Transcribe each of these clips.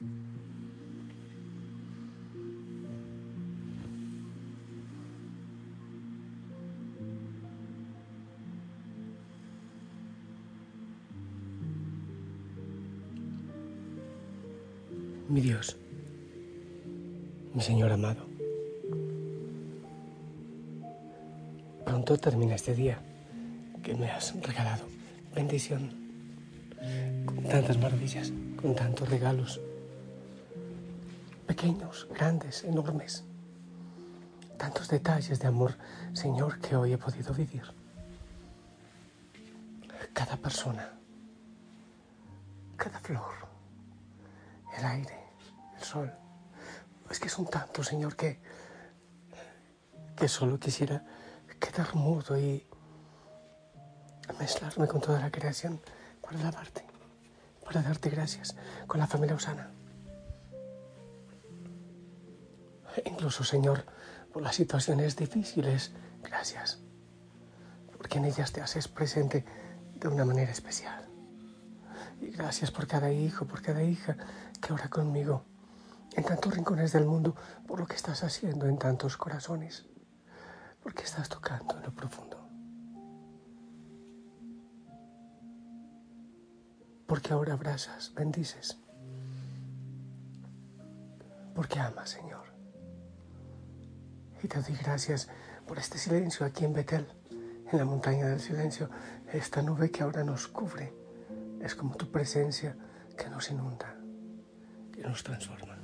Mi Dios, mi Señor amado, pronto termina este día que me has regalado. Bendición, con tantas maravillas, con tantos regalos, pequeños, grandes, enormes, tantos detalles de amor, Señor, que hoy he podido vivir. Cada persona, cada flor, el aire, el sol. Es que son tantos, Señor, que, que solo quisiera quedar mudo y mezclarme con toda la creación para alabarte, para darte gracias con la familia Osana. Incluso, Señor, por las situaciones difíciles, gracias, porque en ellas te haces presente de una manera especial. Y gracias por cada hijo, por cada hija que ora conmigo en tantos rincones del mundo, por lo que estás haciendo en tantos corazones, porque estás tocando en lo profundo. Porque ahora abrazas, bendices, porque amas, Señor. Y te doy gracias por este silencio aquí en Betel, en la montaña del silencio, esta nube que ahora nos cubre. Es como tu presencia que nos inunda que nos transforman.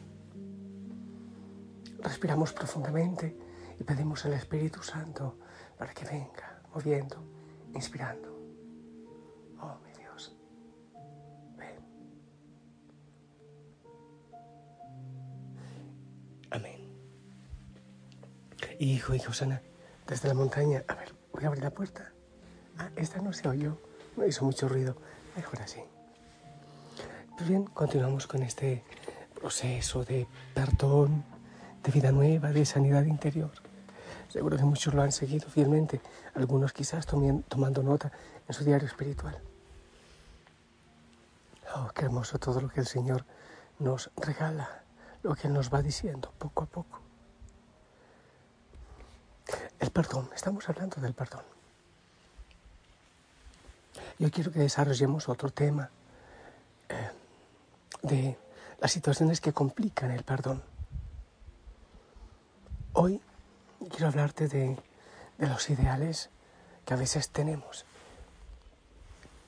Respiramos profundamente y pedimos al Espíritu Santo para que venga moviendo, inspirando. Hijo y Josana, desde la montaña, a ver, voy a abrir la puerta. Ah, esta no se oyó, no hizo mucho ruido, mejor así. Pues bien, continuamos con este proceso de perdón, de vida nueva, de sanidad interior. Seguro que muchos lo han seguido fielmente, algunos quizás tomando nota en su diario espiritual. Oh, qué hermoso todo lo que el Señor nos regala, lo que Él nos va diciendo poco a poco. Perdón, estamos hablando del perdón. Yo quiero que desarrollemos otro tema eh, de las situaciones que complican el perdón. Hoy quiero hablarte de, los ideales que a veces tenemos.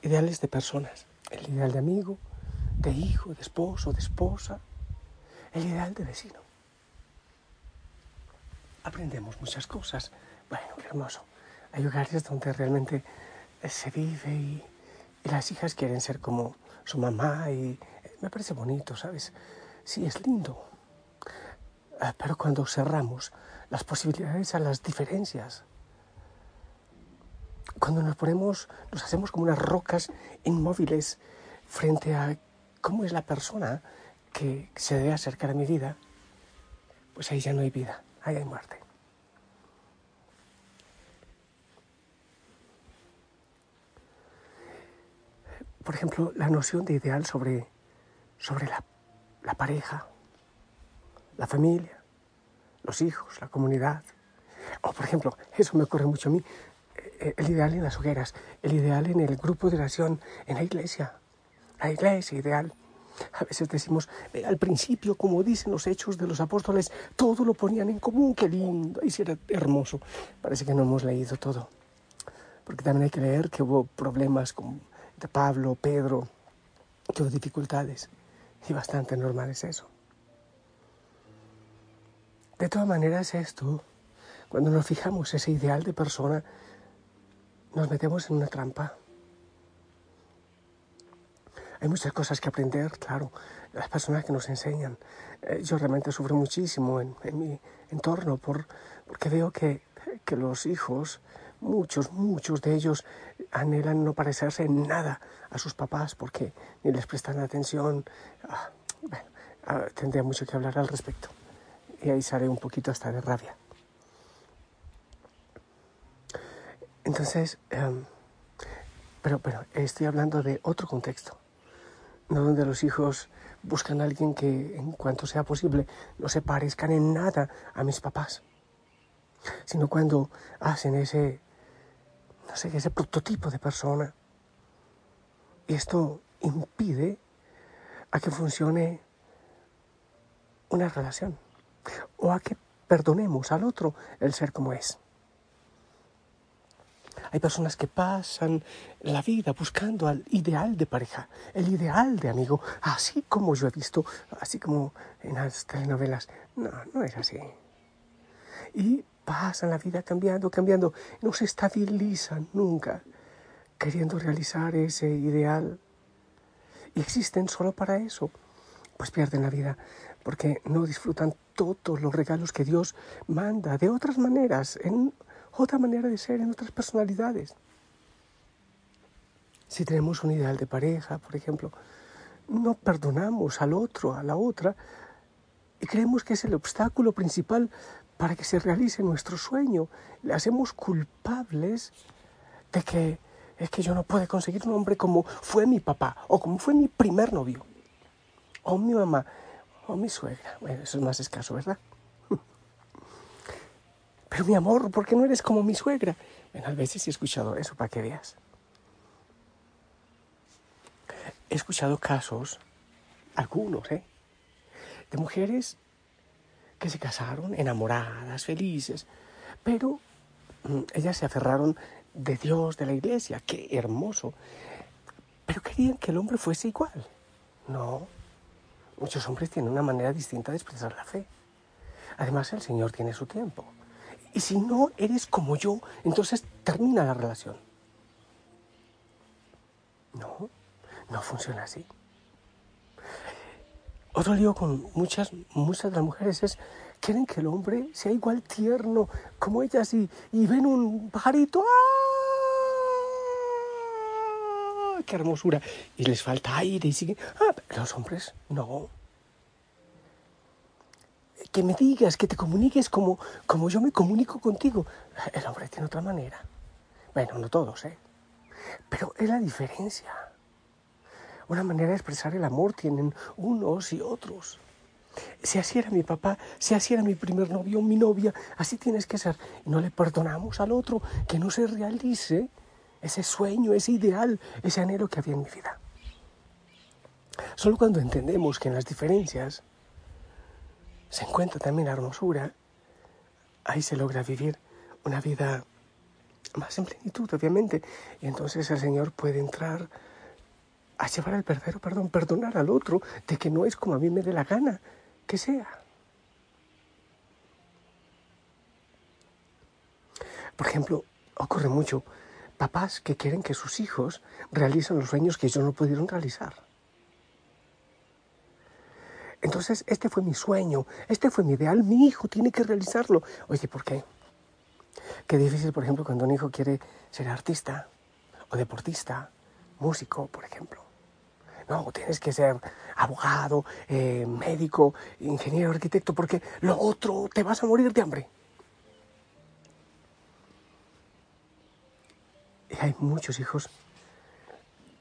Ideales de personas. El ideal de amigo, de hijo, de esposo, de esposa. El ideal de vecino. Aprendemos muchas cosas. Bueno, hermoso. Hay hogares donde realmente se vive y, y las hijas quieren ser como su mamá y me parece bonito, ¿sabes? Sí, es lindo. Ah, pero cuando cerramos las posibilidades a las diferencias, cuando nos ponemos, nos hacemos como unas rocas inmóviles frente a cómo es la persona que se debe acercar a mi vida, pues ahí ya no hay vida, ahí hay muerte. Por ejemplo, la noción de ideal sobre sobre la, pareja, la familia, los hijos, la comunidad. O, por ejemplo, eso me ocurre mucho a mí, eh, el ideal en las hogueras, el ideal en el grupo de oración, en la iglesia, la iglesia ideal. A veces decimos, eh, al principio, como dicen los hechos de los apóstoles, todo lo ponían en común, qué lindo, y si era hermoso. Parece que no hemos leído todo. Porque también hay que leer que hubo problemas con, de Pablo, Pedro, hubo dificultades. Y bastante normal es eso. De todas maneras, esto, cuando nos fijamos ese ideal de persona, nos metemos en una trampa. hay muchas cosas que aprender, claro, las personas que nos enseñan. Eh, yo realmente sufro muchísimo en, mi entorno por, porque veo que, que los hijos, muchos, muchos de ellos anhelan no parecerse en nada a sus papás porque ni les prestan atención. Ah, ah, tendría mucho que hablar al respecto. Y ahí sale un poquito hasta de rabia. Entonces, em, pero, pero estoy hablando de otro contexto, no donde los hijos buscan a alguien que en cuanto sea posible no se parezcan en nada a mis papás, sino cuando hacen ese, no sé, ese prototipo de persona. Y esto impide a que funcione una relación o a que perdonemos al otro el ser como es. Hay personas que pasan la vida buscando al ideal de pareja, el ideal de amigo, así como yo he visto, así como en las telenovelas. No, no es así. Y pasan la vida cambiando, cambiando, no se estabilizan nunca, queriendo realizar ese ideal. Y existen solo para eso. Pues pierden la vida porque no disfrutan todos los regalos que Dios manda de otras maneras, en otra manera de ser, en otras personalidades. Si tenemos un ideal de pareja, por ejemplo, no perdonamos al otro, a la otra, y creemos que es el obstáculo principal para que se realice nuestro sueño. Le hacemos culpables de que es que yo no puedo conseguir un hombre como fue mi papá, o como fue mi primer novio, o mi mamá, o mi suegra. Bueno, eso es más escaso, ¿verdad? Pero mi amor, ¿por qué no eres como mi suegra? Bueno, a veces he escuchado eso para que veas. He escuchado casos, algunos, ¿eh? De mujeres que se casaron enamoradas, felices, pero mm, ellas se aferraron de Dios, de la iglesia, qué hermoso. Pero querían que el hombre fuese igual. No, muchos hombres tienen una manera distinta de expresar la fe. Además, el Señor tiene su tiempo. Y si no eres como yo, entonces termina la relación. No, no funciona así. Otro lío con muchas, muchas de las mujeres es, quieren que el hombre sea igual tierno como ellas y, ven un pajarito, ¡ah! ¡Qué hermosura! Y les falta aire y siguen, ¡ah! Los hombres, no que me digas, que te comuniques como, como yo me comunico contigo. El hombre tiene otra manera. Bueno, no todos, ¿eh? Pero es la diferencia. Una manera de expresar el amor tienen unos y otros. Si así era mi papá, si así era mi primer novio, mi novia, así tienes que ser. Y no le perdonamos al otro que no se realice ese sueño, ese ideal, ese anhelo que había en mi vida. Solo cuando entendemos que en las diferencias se encuentra también la hermosura, ahí se logra vivir una vida más en plenitud, obviamente. Y entonces el Señor puede entrar a llevar al verdadero perdón, perdonar al otro de que no es como a mí me dé la gana que sea. Por ejemplo, ocurre mucho papás que quieren que sus hijos realicen los sueños que ellos no pudieron realizar. Entonces, este fue mi sueño, este fue mi ideal, mi hijo tiene que realizarlo. Oye, ¿por qué? Qué difícil, por ejemplo, cuando un hijo quiere ser artista o deportista, músico, por ejemplo. No, tienes que ser abogado, eh, médico, ingeniero, arquitecto, porque lo otro te vas a morir de hambre. Y hay muchos hijos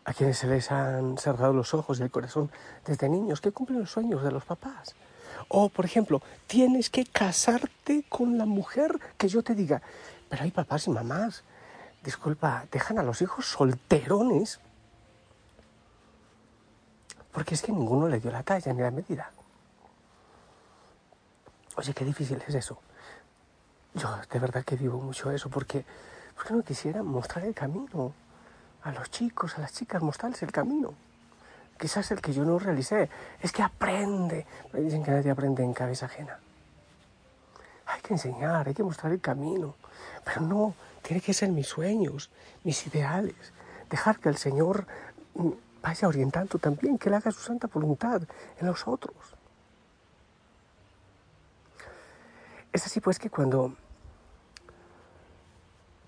a quienes se les han cerrado los ojos y el corazón desde niños, que cumplen los sueños de los papás. O, por ejemplo, tienes que casarte con la mujer que yo te diga. Pero hay papás y mamás, disculpa, dejan a los hijos solterones porque es que ninguno le dio la talla ni la medida. Oye, qué difícil es eso. Yo de verdad que vivo mucho eso porque, porque no quisiera mostrar el camino a los chicos, a las chicas, mostrarles el camino. Quizás el que yo no realicé. Es que aprende. Me dicen que nadie aprende en cabeza ajena. Hay que enseñar, hay que mostrar el camino. Pero no, tiene que ser mis sueños, mis ideales. Dejar que el Señor vaya orientando también, que Él haga su santa voluntad en nosotros. Es así pues que cuando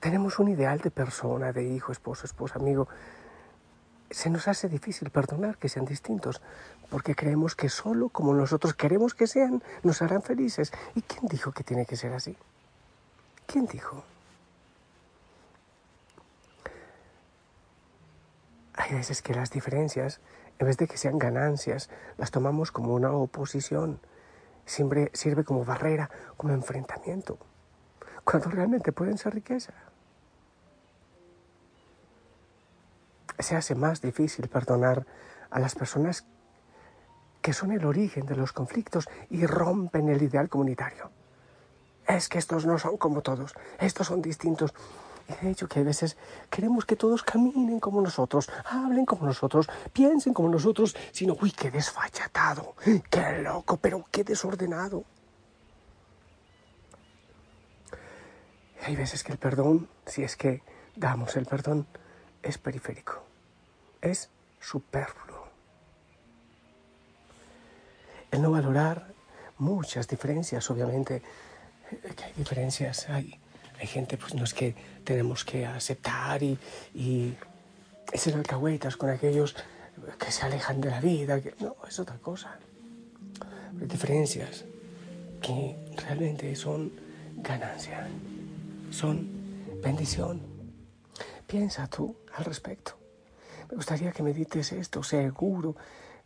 tenemos un ideal de persona, de hijo, esposo, esposa, amigo, se nos hace difícil perdonar que sean distintos, porque creemos que solo como nosotros queremos que sean, nos harán felices. ¿Y quién dijo que tiene que ser así? ¿Quién dijo? Hay veces que las diferencias, en vez de que sean ganancias, las tomamos como una oposición. Siempre sirve como barrera, como enfrentamiento, cuando realmente pueden ser riqueza. Se hace más difícil perdonar a las personas que son el origen de los conflictos y rompen el ideal comunitario. Es que estos no son como todos, estos son distintos. Y de hecho que a veces queremos que todos caminen como nosotros, hablen como nosotros, piensen como nosotros, sino, uy, qué desfachatado, qué loco, pero qué desordenado. hay veces que el perdón, si es que damos el perdón, es periférico, es superfluo. El no valorar muchas diferencias, obviamente, eh, que hay diferencias, hay hay gente, pues no es que tenemos que aceptar y, y, ser alcahuetas con aquellos que se alejan de la vida. No, es otra cosa. Hay diferencias que realmente son ganancia, son bendición. Piensa tú al respecto. Me gustaría que medites esto, seguro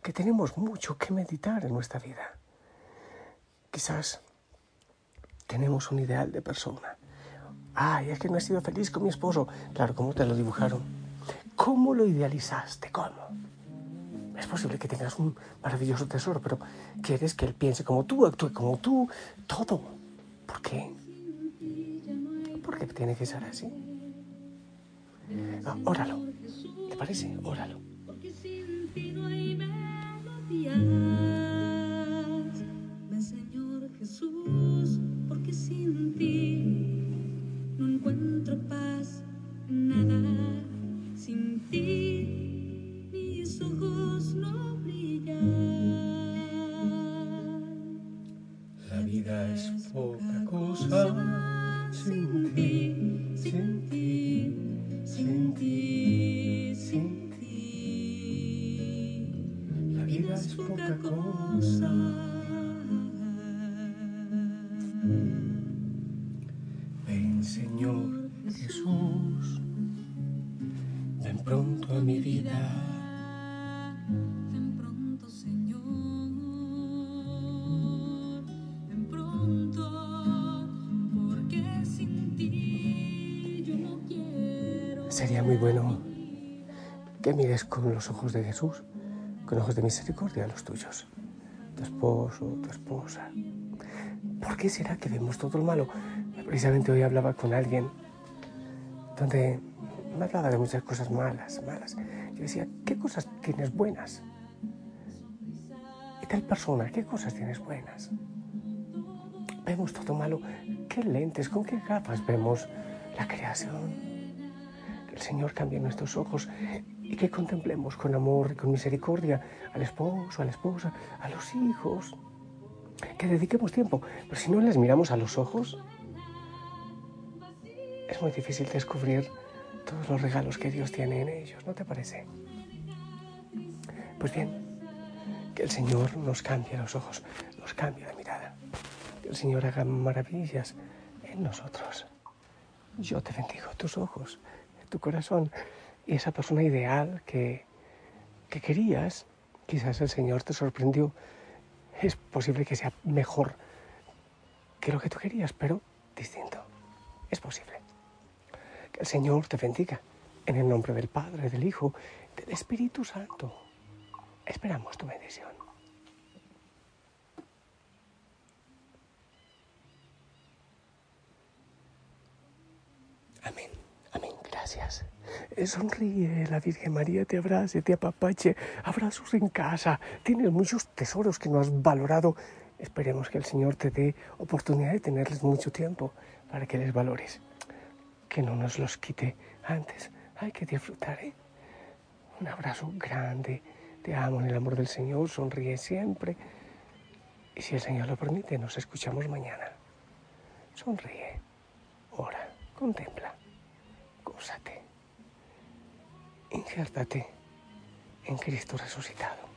que tenemos mucho que meditar en nuestra vida. Quizás tenemos un ideal de persona Ay, es que no he sido feliz con mi esposo. Claro, ¿cómo te lo dibujaron? ¿Cómo lo idealizaste? ¿Cómo? Es posible que tengas un maravilloso tesoro, pero quieres que él piense como tú, actúe como tú, todo. ¿Por qué? ¿Por qué tiene que ser así? Ah, óralo. ¿Te parece? Óralo. Cosa. Señor Jesús, ven pronto a mi vida. Ven pronto, Señor, ven pronto, porque sin ti yo no quiero. Sería muy bueno que mires con los ojos de Jesús, con ojos de misericordia los tuyos, tu esposo, tu esposa. ¿Por qué será que vemos todo lo malo? Precisamente hoy hablaba con alguien donde me hablaba de muchas cosas malas, malas. Yo decía, ¿qué cosas tienes buenas? ¿Y tal persona? ¿Qué cosas tienes buenas? Vemos todo malo. ¿Qué lentes, con qué gafas vemos la creación? El Señor cambie nuestros ojos y que contemplemos con amor y con misericordia al esposo, a la esposa, a los hijos. Que dediquemos tiempo. Pero si no les miramos a los ojos, es muy difícil descubrir todos los regalos que Dios tiene en ellos, ¿no te parece? Pues bien, que el Señor nos cambie los ojos, nos cambie la mirada, que el Señor haga maravillas en nosotros. Yo te bendigo tus ojos, tu corazón esa persona ideal que, que querías, quizás el Señor te sorprendió. Es posible que sea mejor que lo que tú querías, pero distinto. Es posible. Que el Señor te bendiga. En el nombre del Padre, del Hijo, del Espíritu Santo. Esperamos tu bendición. Amén. Amén. Gracias. Eh, sonríe, la Virgen María te abrace, te apapache, abrazos en casa. Tienes muchos tesoros que no has valorado. Esperemos que el Señor te dé oportunidad de tenerles mucho tiempo para que les valores que no nos los quite antes. Hay que disfrutar, ¿eh? Un abrazo grande. Te amo en el amor del Señor. Sonríe siempre. Y si el Señor lo permite, nos escuchamos mañana. Sonríe. Ora. Contempla. Gózate. Injértate en Cristo resucitado.